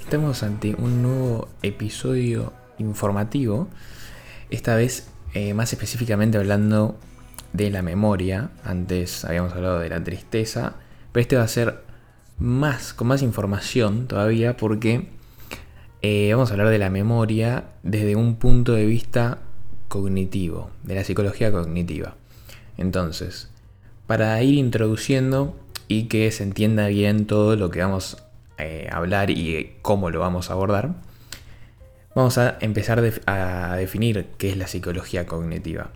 Estamos ante un nuevo episodio informativo, esta vez eh, más específicamente hablando de la memoria. Antes habíamos hablado de la tristeza, pero este va a ser más, con más información todavía, porque eh, vamos a hablar de la memoria desde un punto de vista cognitivo, de la psicología cognitiva. Entonces, para ir introduciendo y que se entienda bien todo lo que vamos eh, a hablar y cómo lo vamos a abordar, vamos a empezar a definir qué es la psicología cognitiva.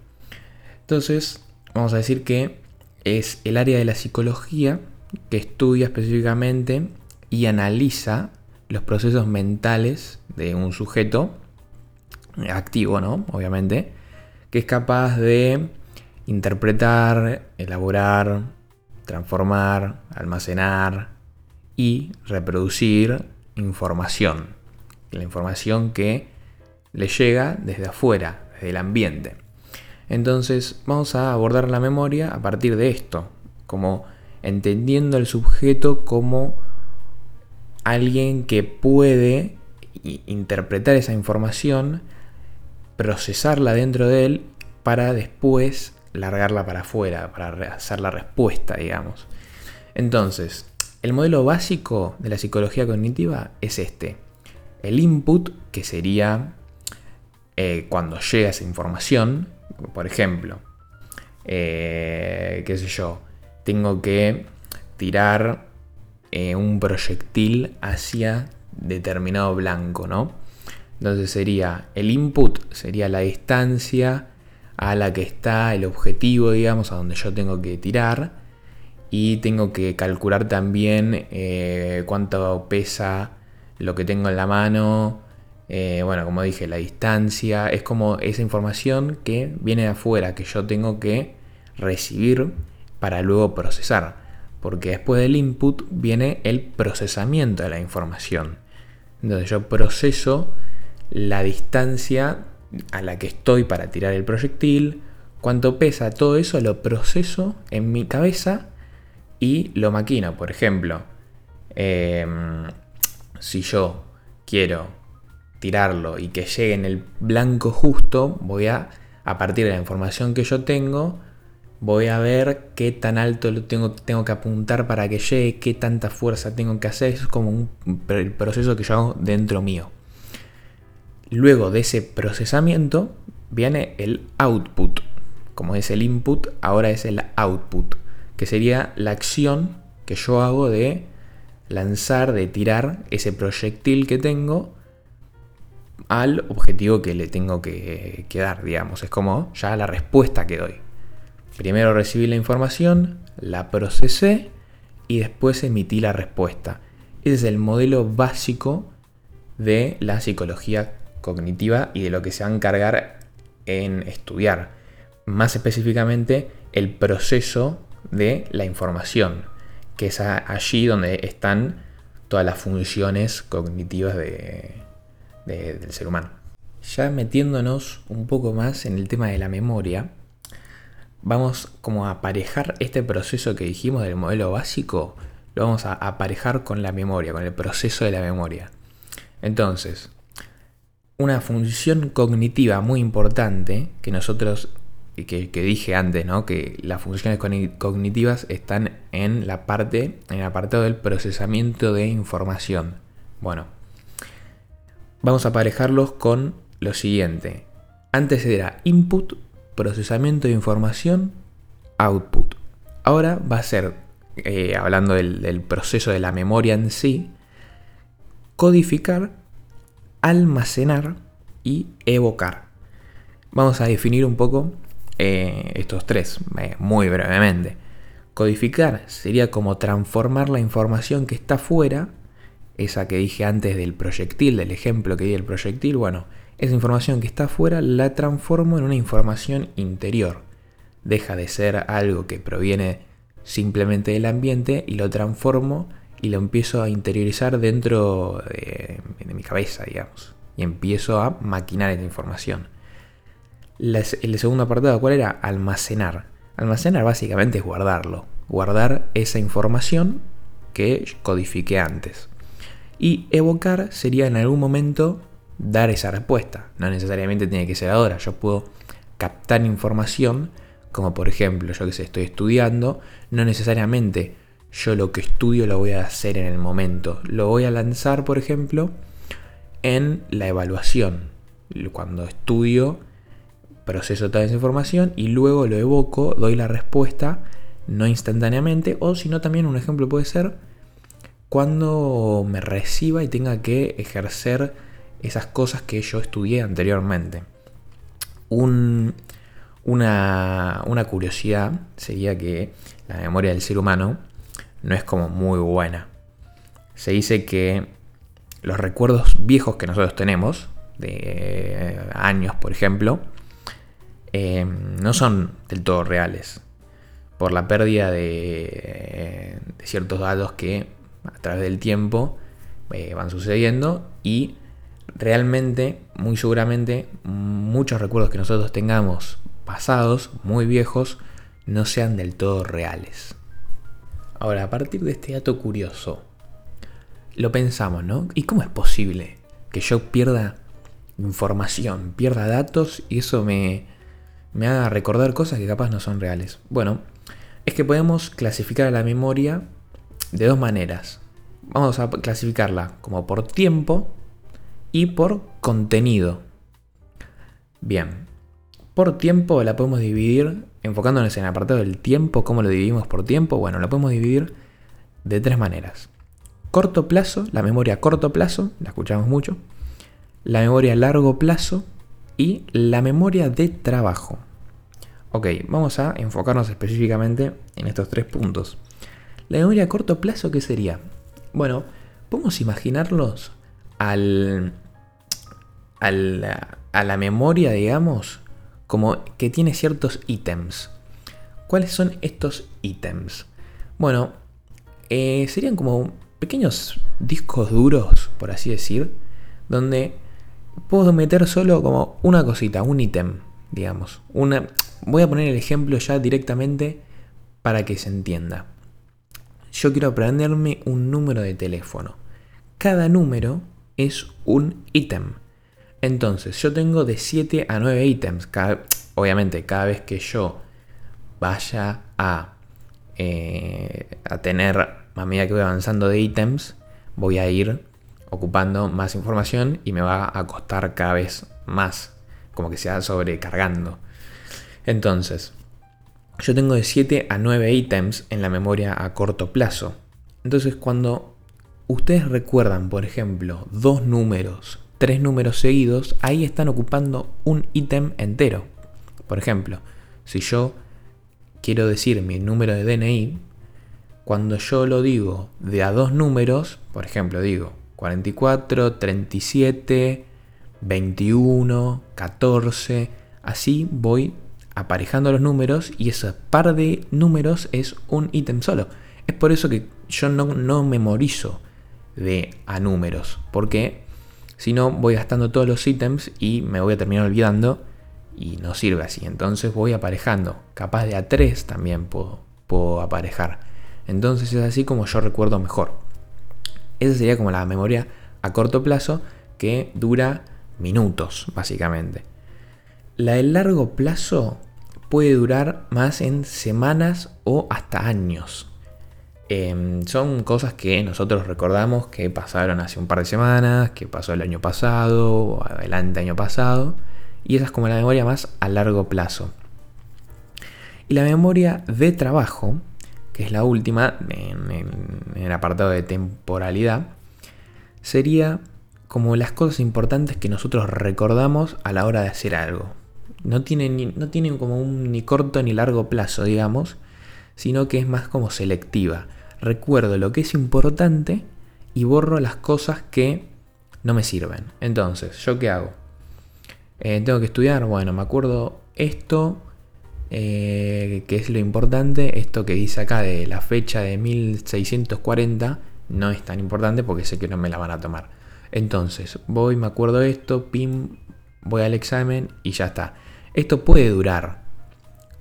Entonces, vamos a decir que es el área de la psicología que estudia específicamente y analiza los procesos mentales de un sujeto activo, ¿no? Obviamente, que es capaz de interpretar, elaborar, transformar, almacenar y reproducir información. La información que le llega desde afuera, desde el ambiente. Entonces vamos a abordar la memoria a partir de esto, como entendiendo al sujeto como alguien que puede interpretar esa información, procesarla dentro de él para después largarla para afuera, para hacer la respuesta, digamos. Entonces, el modelo básico de la psicología cognitiva es este. El input, que sería eh, cuando llega esa información, por ejemplo, eh, qué sé yo, tengo que tirar eh, un proyectil hacia determinado blanco, ¿no? Entonces sería el input, sería la distancia a la que está el objetivo, digamos, a donde yo tengo que tirar. Y tengo que calcular también eh, cuánto pesa lo que tengo en la mano. Eh, bueno, como dije, la distancia. Es como esa información que viene de afuera, que yo tengo que recibir para luego procesar. Porque después del input viene el procesamiento de la información. Entonces yo proceso la distancia a la que estoy para tirar el proyectil, cuánto pesa, todo eso lo proceso en mi cabeza y lo maquino. Por ejemplo, em, si yo quiero tirarlo y que llegue en el blanco justo, voy a, a partir de la información que yo tengo, voy a ver qué tan alto lo tengo, tengo que apuntar para que llegue, qué tanta fuerza tengo que hacer. es como un, el proceso que yo hago dentro mío. Luego de ese procesamiento viene el output. Como es el input, ahora es el output, que sería la acción que yo hago de lanzar, de tirar ese proyectil que tengo al objetivo que le tengo que, dar, digamos. Es como ya la respuesta que doy. Primero recibí la información, la procesé y después emití la respuesta. Ese es el modelo básico de la psicología cognitiva y de lo que se va a encargar en estudiar. Más específicamente el proceso de la información, que es allí donde están todas las funciones cognitivas del ser humano. Ya metiéndonos un poco más en el tema de la memoria, vamos como a aparejar este proceso que dijimos del modelo básico, lo vamos a aparejar con la memoria, con el proceso de la memoria. Entonces, una función cognitiva muy importante que nosotros, que, que dije antes, ¿no? que las funciones cognitivas están en la parte, en el apartado del procesamiento de información. Bueno, vamos a aparejarlos con lo siguiente. Antes era input, procesamiento de información, output. Ahora va a ser, eh, hablando del proceso de la memoria en sí, codificar almacenar y evocar. Vamos a definir un poco eh, estos tres, eh, muy brevemente. Codificar sería como transformar la información que está fuera, esa que dije antes del proyectil, del ejemplo que di del proyectil, bueno, esa información que está afuera la transformo en una información interior. Deja de ser algo que proviene simplemente del ambiente y lo transformo y lo empiezo a interiorizar dentro de, mi cabeza, digamos. Y empiezo a maquinar esa información. el segundo apartado, ¿cuál era? Almacenar. Almacenar básicamente es guardarlo. Guardar esa información que codifiqué antes. Y evocar sería en algún momento dar esa respuesta. No necesariamente tiene que ser ahora. Yo puedo captar información, como por ejemplo, yo que sé, estoy estudiando, no necesariamente yo lo que estudio lo voy a hacer en el momento. Lo voy a lanzar, por ejemplo, en la evaluación. Cuando estudio, proceso toda esa información y luego lo evoco, doy la respuesta, no instantáneamente, o si no también un ejemplo puede ser cuando me reciba y tenga que ejercer esas cosas que yo estudié anteriormente. una, una curiosidad sería que la memoria del ser humano no es como muy buena. Se dice que los recuerdos viejos que nosotros tenemos, de años por ejemplo, eh, no son del todo reales. Por la pérdida de, ciertos datos que a través del tiempo eh, van sucediendo y realmente, muy seguramente, muchos recuerdos que nosotros tengamos pasados, muy viejos, no sean del todo reales. Ahora, a partir de este dato curioso, lo pensamos, ¿no? ¿Y cómo es posible que yo pierda información, pierda datos y eso me, me haga recordar cosas que capaz no son reales? Bueno, es que podemos clasificar a la memoria de dos maneras. Vamos a clasificarla como por tiempo y por contenido. Bien, por tiempo la podemos dividir, enfocándonos en el apartado del tiempo, ¿cómo lo dividimos por tiempo? Bueno, la podemos dividir de tres maneras. Corto plazo, la memoria a corto plazo, la escuchamos mucho. La memoria a largo plazo y la memoria de trabajo. Ok, vamos a enfocarnos específicamente en estos tres puntos. La memoria a corto plazo, ¿qué sería? Bueno, podemos imaginarlos al, al, a la memoria, digamos, como que tiene ciertos ítems. ¿Cuáles son estos ítems? Bueno, eh, serían como pequeños discos duros, por así decir, donde puedo meter solo como una cosita, un ítem, digamos. Una, voy a poner el ejemplo ya directamente para que se entienda. Yo quiero aprenderme un número de teléfono. Cada número es un ítem. Entonces, yo tengo de 7 a 9 ítems. obviamente, cada vez que yo vaya a, eh, a tener, a medida que voy avanzando de ítems, voy a ir ocupando más información y me va a costar cada vez más, como que se va sobrecargando. Entonces, yo tengo de 7 a 9 ítems en la memoria a corto plazo. Entonces, cuando ustedes recuerdan, por ejemplo, dos números tres números seguidos, ahí están ocupando un ítem entero. Por ejemplo, si yo quiero decir mi número de DNI, cuando yo lo digo de a dos números, por ejemplo, digo 44, 37, 21, 14, así voy aparejando los números y ese par de números es un ítem solo. Es por eso que yo no, no memorizo de a números, porque si no, voy gastando todos los ítems y me voy a terminar olvidando y no sirve así. Entonces voy aparejando. Capaz de a 3 también puedo, puedo aparejar. Entonces es así como yo recuerdo mejor. Esa sería como la memoria a corto plazo que dura minutos, básicamente. La de largo plazo puede durar más en semanas o hasta años. Em, son cosas que nosotros recordamos que pasaron hace un par de semanas, que pasó el año pasado, o adelante año pasado, y esa es como la memoria más a largo plazo. Y la memoria de trabajo, que es la última en, el apartado de temporalidad, sería como las cosas importantes que nosotros recordamos a la hora de hacer algo. No tienen, no tienen como un ni corto ni largo plazo, digamos, sino que es más como selectiva recuerdo lo que es importante y borro las cosas que no me sirven. Entonces, ¿yo qué hago? Eh, tengo que estudiar, bueno, me acuerdo esto, eh, que es lo importante, esto que dice acá de la fecha de 1640, no es tan importante porque sé que no me la van a tomar. Entonces, voy, me acuerdo esto, pim, voy al examen y ya está. Esto puede durar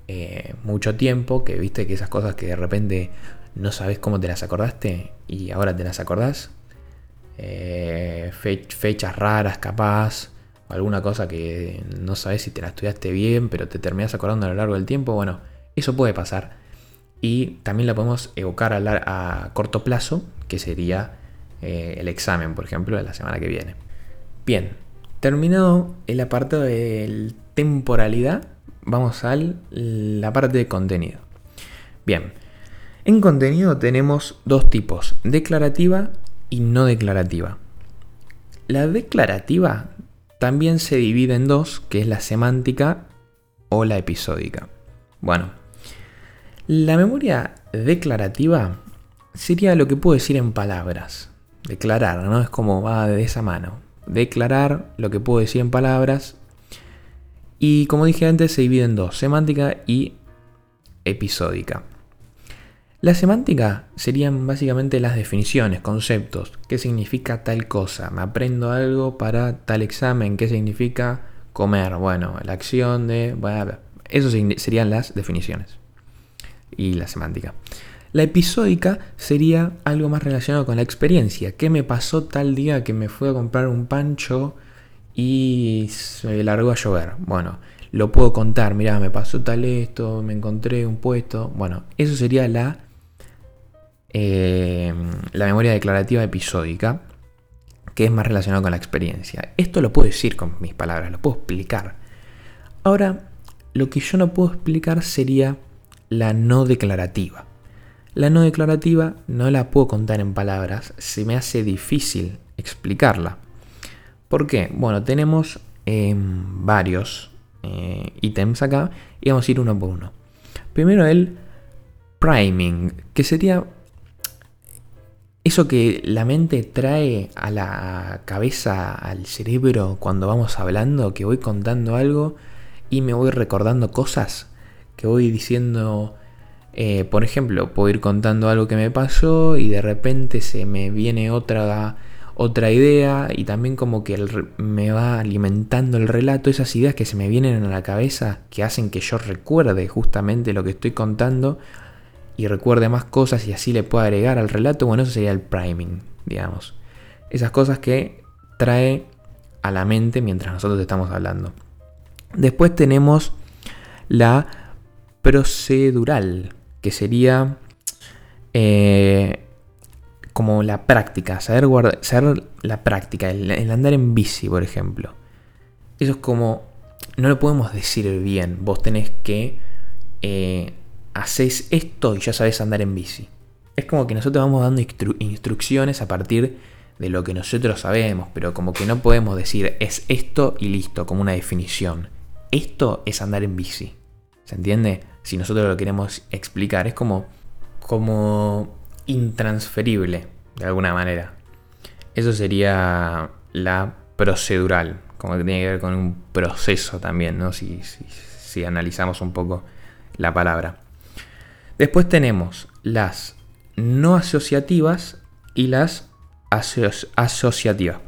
eh, mucho tiempo, que viste que esas cosas que de repente no sabes cómo te las acordaste y ahora te las acordás. Eh, fechas raras, capaz, alguna cosa que no sabes si te la estudiaste bien, pero te terminas acordando a lo largo del tiempo. Bueno, eso puede pasar. Y también la podemos evocar a, corto plazo, que sería eh, el examen, por ejemplo, de la semana que viene. Bien, terminado el apartado de temporalidad, vamos a la parte de contenido. Bien, en contenido tenemos dos tipos, declarativa y no declarativa. La declarativa también se divide en dos, que es la semántica o la episódica. Bueno, la memoria declarativa sería lo que puedo decir en palabras. Declarar, ¿no? Es como va de esa mano. Declarar lo que puedo decir en palabras. Y como dije antes, se divide en dos, semántica y episódica. La semántica serían básicamente las definiciones, conceptos, qué significa tal cosa, me aprendo algo para tal examen, qué significa comer, bueno, la acción de... Bueno, eso serían las definiciones y la semántica. La episódica sería algo más relacionado con la experiencia. ¿Qué me pasó tal día que me fui a comprar un pancho y se largó a llover? Bueno, lo puedo contar. Mirá, me pasó tal esto, me encontré un puesto. Bueno, eso sería la eh, la memoria declarativa episódica, que es más relacionado con la experiencia. Esto lo puedo decir con mis palabras, lo puedo explicar. Ahora, lo que yo no puedo explicar sería la no declarativa. La no declarativa no la puedo contar en palabras, se me hace difícil explicarla. ¿Por qué? Bueno, tenemos em, varios eh, ítems acá y vamos a ir uno por uno. Primero el priming, que sería eso que la mente trae a la cabeza, al cerebro cuando vamos hablando, que voy contando algo y me voy recordando cosas, que voy diciendo, eh, por ejemplo, puedo ir contando algo que me pasó y de repente se me viene otra, otra idea y también como que me va alimentando el relato, esas ideas que se me vienen a la cabeza, que hacen que yo recuerde justamente lo que estoy contando, y recuerde más cosas y así le pueda agregar al relato, bueno, eso sería el priming, digamos. Esas cosas que trae a la mente mientras nosotros estamos hablando. Después tenemos la procedural, que sería eh, como la práctica, saber, guardar, saber la práctica, el, andar en bici, por ejemplo. Eso es como, no lo podemos decir bien, vos tenés que eh, haces esto y ya sabes andar en bici. Es como que nosotros vamos dando instrucciones a partir de lo que nosotros sabemos, pero como que no podemos decir es esto y listo, como una definición. Esto es andar en bici. ¿Se entiende? Si nosotros lo queremos explicar, es como, como intransferible, de alguna manera. Eso sería la procedural, como que tiene que ver con un proceso también, ¿no? si, si analizamos un poco la palabra. Después tenemos las no asociativas y las asociativas.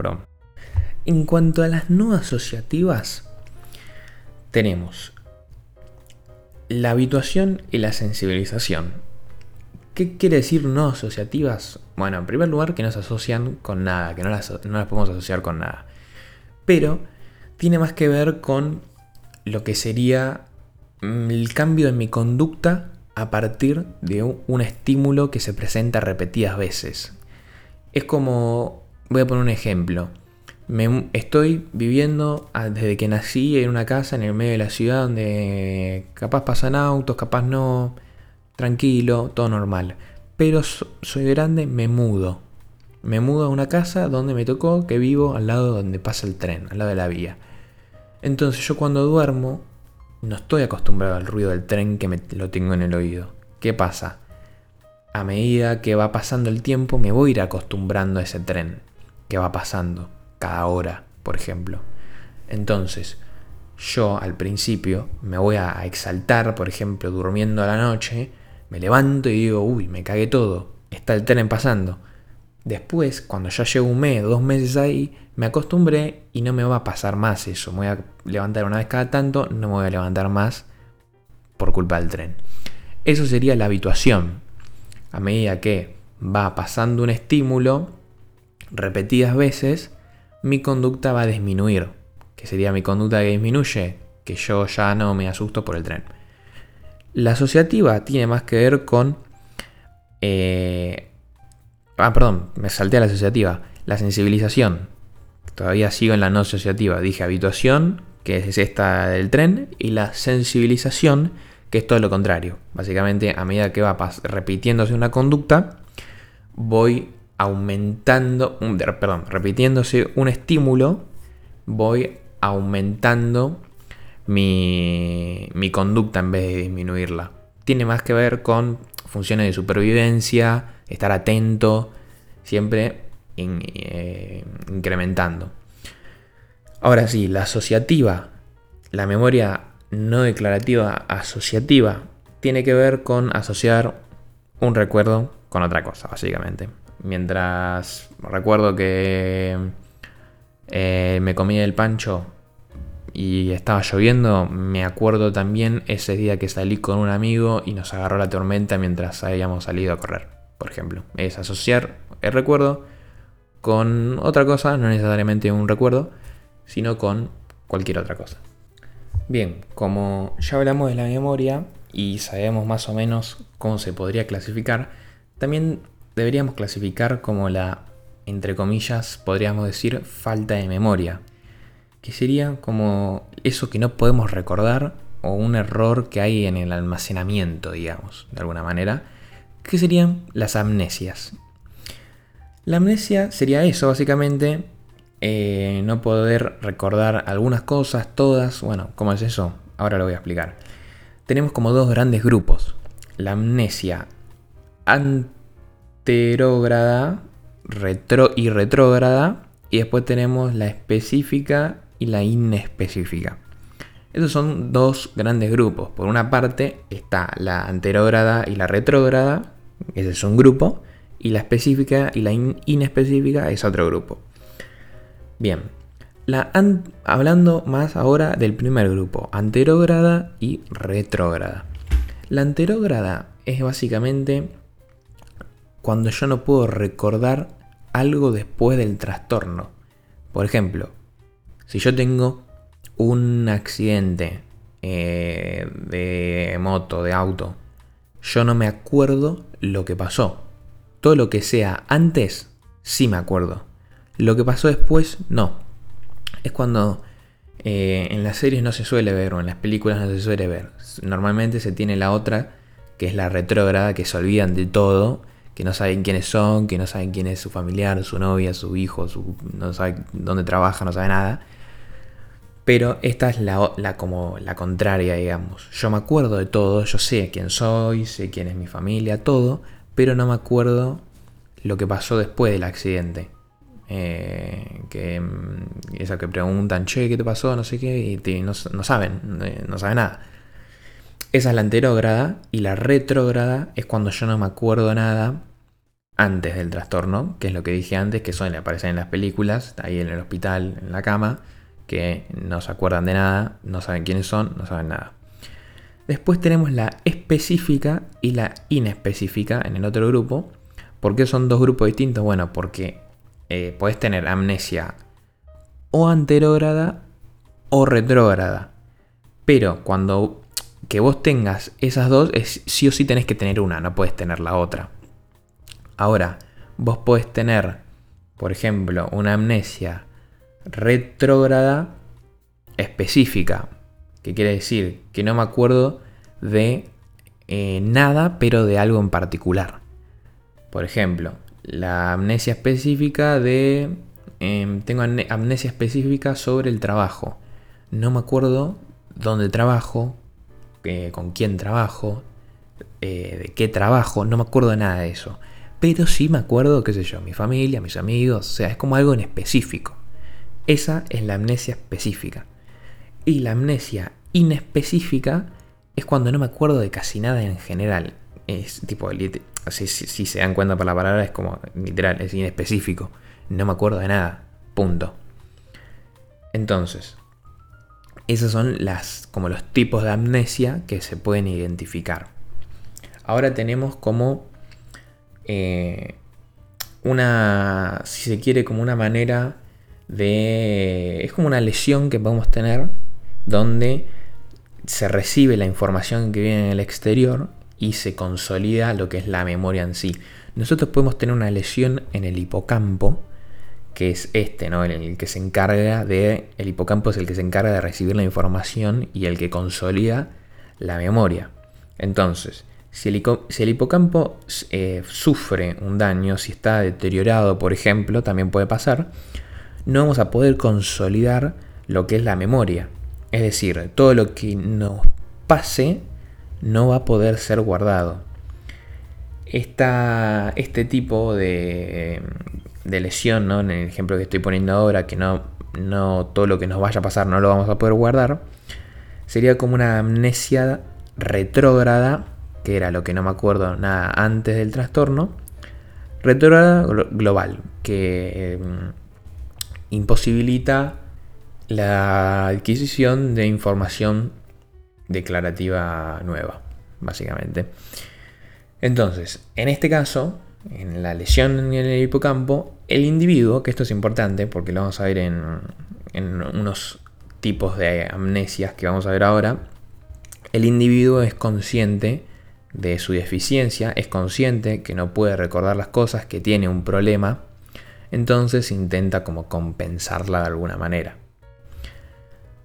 En cuanto a las no asociativas, tenemos la habituación y la sensibilización. ¿Qué quiere decir no asociativas? Bueno, en primer lugar que no se asocian con nada, que no las, no las podemos asociar con nada. Pero tiene más que ver con lo que sería mm, el cambio en mi conducta a partir de un estímulo que se presenta repetidas veces. Es como, voy a poner un ejemplo. Me, estoy viviendo ah, desde que nací en una casa en el medio de la ciudad donde capaz pasan autos, capaz no, tranquilo, todo normal. Pero soy grande, me mudo. Me mudo a una casa donde me tocó que vivo al lado donde pasa el tren, al lado de la vía. Entonces yo cuando duermo no estoy acostumbrado al ruido del tren que me lo tengo en el oído. ¿Qué pasa? A medida que va pasando el tiempo me voy a ir acostumbrando a ese tren que va pasando cada hora, por ejemplo. Entonces, yo al principio me voy a exaltar, por ejemplo, durmiendo a la noche, me levanto y digo, uy, me cagué todo, está el tren pasando. Después, cuando ya llevo un mes, dos meses ahí, me acostumbré y no me va a pasar más eso. Me voy a levantar una vez cada tanto, no me voy a levantar más por culpa del tren. Eso sería la habituación. a medida que va pasando un estímulo repetidas veces, mi conducta va a disminuir. ¿Qué sería mi conducta que disminuye? Que yo ya no me asusto por el tren. La asociativa tiene más que ver con... Eh, ah, perdón, me salté a la asociativa. La sensibilización. Todavía sigo en la no asociativa. Dije habituación, que es esta del tren, y la sensibilización, que es todo lo contrario. Básicamente, a medida que va repitiéndose una conducta, voy aumentando, perdón, repitiéndose un estímulo, voy aumentando mi, mi conducta en vez de disminuirla. Tiene más que ver con funciones de supervivencia, estar atento, siempre eh, incrementando. Ahora sí, la asociativa, la memoria no declarativa asociativa, tiene que ver con asociar un recuerdo con otra cosa, básicamente. Mientras recuerdo que eh, me comí el pancho y estaba lloviendo, me acuerdo también ese día que salí con un amigo y nos agarró la tormenta mientras habíamos salido a correr, por ejemplo. Es asociar el recuerdo con otra cosa, no necesariamente un recuerdo, sino con cualquier otra cosa. Bien, como ya hablamos de la memoria y sabemos más o menos cómo se podría clasificar, también deberíamos clasificar como la, entre comillas, podríamos decir, falta de memoria, que sería como eso que no podemos recordar o un error que hay en el almacenamiento, digamos, de alguna manera, que serían las amnesias. La amnesia sería eso, básicamente, eh, no poder recordar algunas cosas, todas. Bueno, ¿cómo es eso? Ahora lo voy a explicar. Tenemos como dos grandes grupos. La amnesia anterógrada retro y retrógrada. Y después tenemos la específica y la inespecífica. Estos son dos grandes grupos. Por una parte está la anterógrada y la retrógrada. Ese es un grupo. Y la específica y la inespecífica es otro grupo. Bien, la hablando más ahora del primer grupo, anterógrada y retrógrada. La anterógrada es básicamente cuando yo no puedo recordar algo después del trastorno. Por ejemplo, si yo tengo un accidente eh, de moto, de auto, yo no me acuerdo lo que pasó. Todo lo que sea antes, sí me acuerdo. Lo que pasó después, no. Es cuando eh, en las series no se suele ver o en las películas no se suele ver. Normalmente se tiene la otra, que es la retrógrada, que se olvidan de todo, que no saben quiénes son, que no saben quién es su familiar, su novia, su hijo, no saben dónde trabaja, no sabe nada. Pero esta es la, como la contraria, digamos. Yo me acuerdo de todo, yo sé quién soy, sé quién es mi familia, todo, pero no me acuerdo lo que pasó después del accidente. Eh, que mm, eso que preguntan, che, ¿qué te pasó? No sé qué, y no, saben, eh, no saben nada. Esa es la anterógrada y la retrógrada es cuando yo no me acuerdo nada antes del trastorno, que es lo que dije antes, que suele aparecer en las películas, ahí en el hospital, en la cama, que no se acuerdan de nada, no saben quiénes son, no saben nada. Después tenemos la específica y la inespecífica en el otro grupo. ¿Por qué son dos grupos distintos? Bueno, porque eh, puedes tener amnesia o anterógrada o retrógrada. Pero cuando que vos tengas esas dos, es, sí o sí tenés que tener una, no puedes tener la otra. Ahora, vos podés tener, por ejemplo, una amnesia retrógrada específica, que quiere decir que no me acuerdo de eh, nada, pero de algo en particular. Por ejemplo, la amnesia específica de... Em, tengo amnesia específica sobre el trabajo. No me acuerdo dónde trabajo, eh, con quién trabajo, eh, de qué trabajo, no me acuerdo de nada de eso. Pero sí me acuerdo, qué sé yo, mi familia, mis amigos, o sea, es como algo en específico. Esa es la amnesia específica. Y la amnesia inespecífica es cuando no me acuerdo de casi nada en general. Es tipo, si, si, se dan cuenta por la palabra, es como literal, es inespecífico. No me acuerdo de nada. Punto. Entonces, esos son las, como los tipos de amnesia que se pueden identificar. Ahora tenemos como eh, una, si se quiere, como una manera de... Es como una lesión que podemos tener donde se recibe la información que viene en el exterior y se consolida lo que es la memoria en sí. Nosotros podemos tener una lesión en el hipocampo, que es este, ¿no? El que se encarga de. El hipocampo es el que se encarga de recibir la información y el que consolida la memoria. Entonces, si el, hipocampo eh, sufre un daño, si está deteriorado, por ejemplo, también puede pasar, no vamos a poder consolidar lo que es la memoria. Es decir, todo lo que nos pase no va a poder ser guardado. este tipo de, lesión, ¿no? en el ejemplo que estoy poniendo ahora, que no, no todo lo que nos vaya a pasar no lo vamos a poder guardar, sería como una amnesia retrógrada, que era lo que no me acuerdo nada antes del trastorno, retrógrada global, que em, imposibilita la adquisición de información declarativa nueva, básicamente. Entonces, en este caso, en la lesión en el hipocampo, el individuo, que esto es importante porque lo vamos a ver en, en unos tipos de amnesias que vamos a ver ahora, el individuo es consciente de su deficiencia, es consciente que no puede recordar las cosas, que tiene un problema, entonces intenta como compensarla de alguna manera.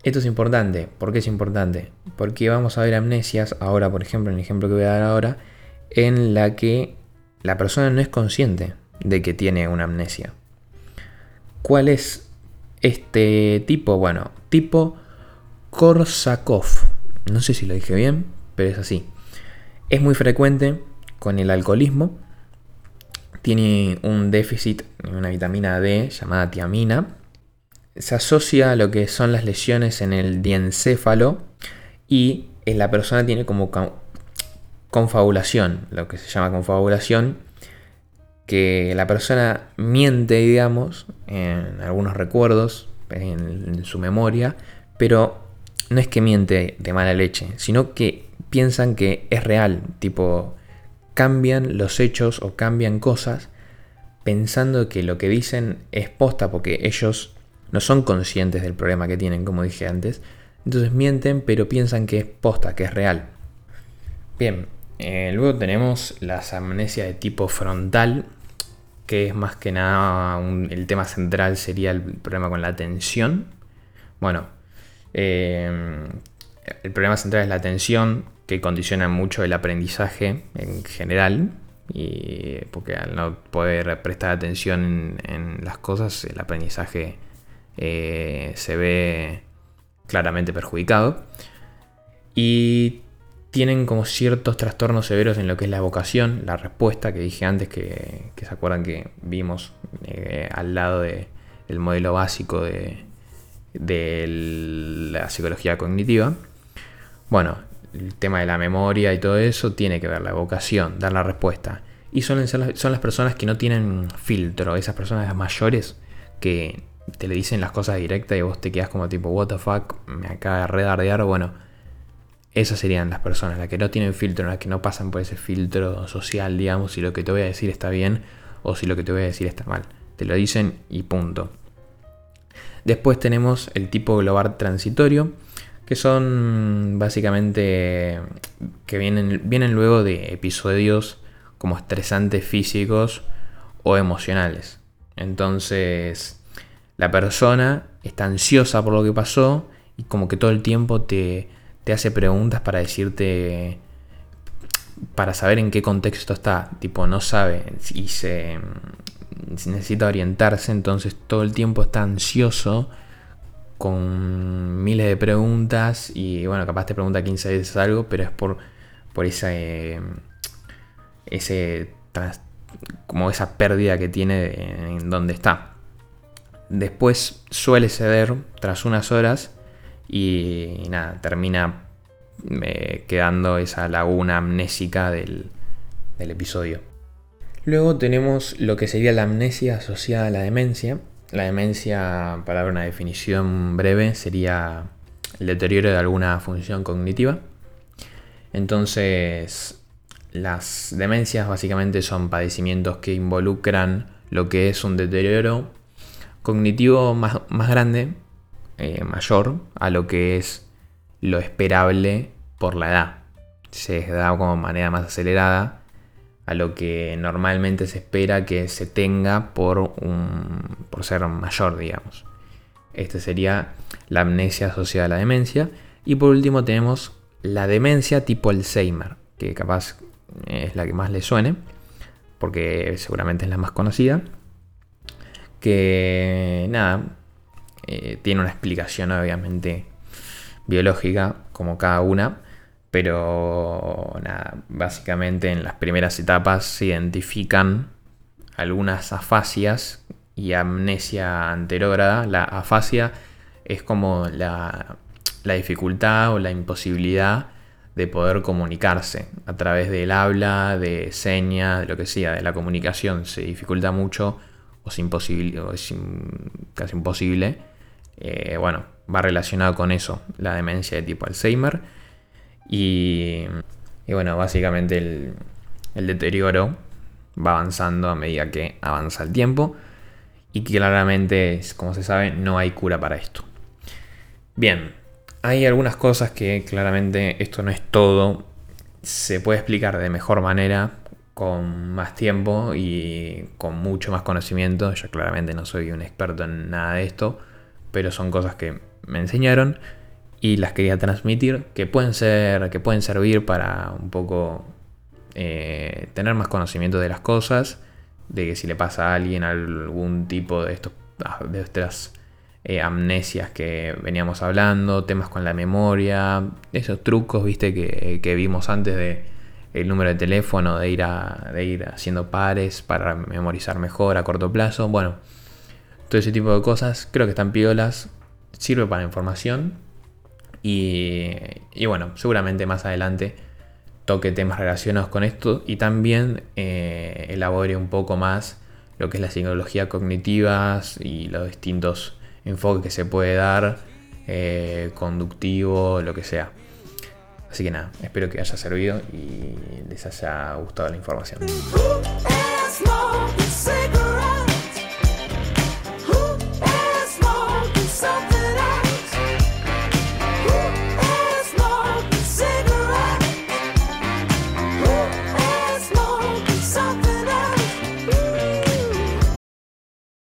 Esto es importante. ¿Por qué es importante? Porque vamos a ver amnesias, ahora por ejemplo, en el ejemplo que voy a dar ahora, en la que la persona no es consciente de que tiene una amnesia. ¿Cuál es este tipo? Bueno, tipo Korsakov. No sé si lo dije bien, pero es así. Es muy frecuente con el alcoholismo. Tiene un déficit en una vitamina D llamada tiamina. Se asocia a lo que son las lesiones en el diencéfalo y la persona tiene como confabulación, lo que se llama confabulación, que la persona miente, digamos, en algunos recuerdos, en, su memoria, pero no es que miente de mala leche, sino que piensan que es real, tipo, cambian los hechos o cambian cosas pensando que lo que dicen es posta porque ellos no son conscientes del problema que tienen, como dije antes. Entonces mienten, pero piensan que es posta, que es real. Bien, eh, luego tenemos las amnesias de tipo frontal, que es más que nada el tema central sería el problema con la atención. Bueno, eh, el problema central es la atención, que condiciona mucho el aprendizaje en general. Y porque al no poder prestar atención en las cosas, el aprendizaje eh, se ve claramente perjudicado. Y tienen como ciertos trastornos severos en lo que es la vocación, la respuesta que dije antes, que, se acuerdan que vimos eh, al lado del modelo básico de, la psicología cognitiva. Bueno, el tema de la memoria y todo eso tiene que ver la vocación, dar la respuesta. Y son, son las personas que no tienen filtro, esas personas mayores que te le dicen las cosas directas y vos te quedas como tipo, what the fuck, me acaba de redardear. Bueno, esas serían las personas, las que no tienen filtro, las que no pasan por ese filtro social, digamos, si lo que te voy a decir está bien o si lo que te voy a decir está mal. Te lo dicen y punto. Después tenemos el tipo global transitorio, que son básicamente que vienen, vienen luego de episodios como estresantes físicos o emocionales. Entonces, la persona está ansiosa por lo que pasó y como que todo el tiempo te, hace preguntas para decirte, para saber en qué contexto está. Tipo, no sabe y se necesita orientarse, entonces todo el tiempo está ansioso con miles de preguntas y bueno, capaz te pregunta 15 veces algo, pero es por, por esa, eh, ese, como esa pérdida que tiene en donde está. Después suele ceder tras unas horas y, nada, termina eh, quedando esa laguna amnésica del, del episodio. Luego tenemos lo que sería la amnesia asociada a la demencia. La demencia, para dar una definición breve, sería el deterioro de alguna función cognitiva. Entonces, las demencias básicamente son padecimientos que involucran lo que es un deterioro cognitivo más, grande, eh, mayor, a lo que es lo esperable por la edad. Se da como manera más acelerada a lo que normalmente se espera que se tenga por, un, por ser mayor, digamos. Este sería la amnesia asociada a la demencia. Y por último tenemos la demencia tipo Alzheimer, que capaz es la que más le suene, porque seguramente es la más conocida. Que nada, eh, tiene una explicación obviamente biológica, como cada una, pero nada, básicamente en las primeras etapas se identifican algunas afasias y amnesia anterógrada. La afasia es como la, la dificultad o la imposibilidad de poder comunicarse a través del habla, de señas, de lo que sea, de la comunicación. Se dificulta mucho o es, imposible, es casi imposible. Eh, bueno, va relacionado con eso, la demencia de tipo Alzheimer y, bueno, básicamente el, deterioro va avanzando a medida que avanza el tiempo. Y claramente, como se sabe, no hay cura para esto. Bien, hay algunas cosas que claramente esto no es todo. Se puede explicar de mejor manera, con más tiempo y con mucho más conocimiento. Yo claramente no soy un experto en nada de esto, pero son cosas que me enseñaron y las quería transmitir, que pueden ser, que pueden servir para un poco eh, tener más conocimiento de las cosas, de que si le pasa a alguien algún tipo de estos de estas eh, amnesias que veníamos hablando, temas con la memoria, esos trucos, viste, que, vimos antes de el número de teléfono, de ir, de ir haciendo pares para memorizar mejor a corto plazo. Bueno, todo ese tipo de cosas creo que están piolas, sirve para información y, bueno, seguramente más adelante toque temas relacionados con esto y también eh, elabore un poco más lo que es la psicología cognitiva y los distintos enfoques que se puede dar, eh, conductivo, lo que sea. Así que nada, espero que haya servido y les haya gustado la información.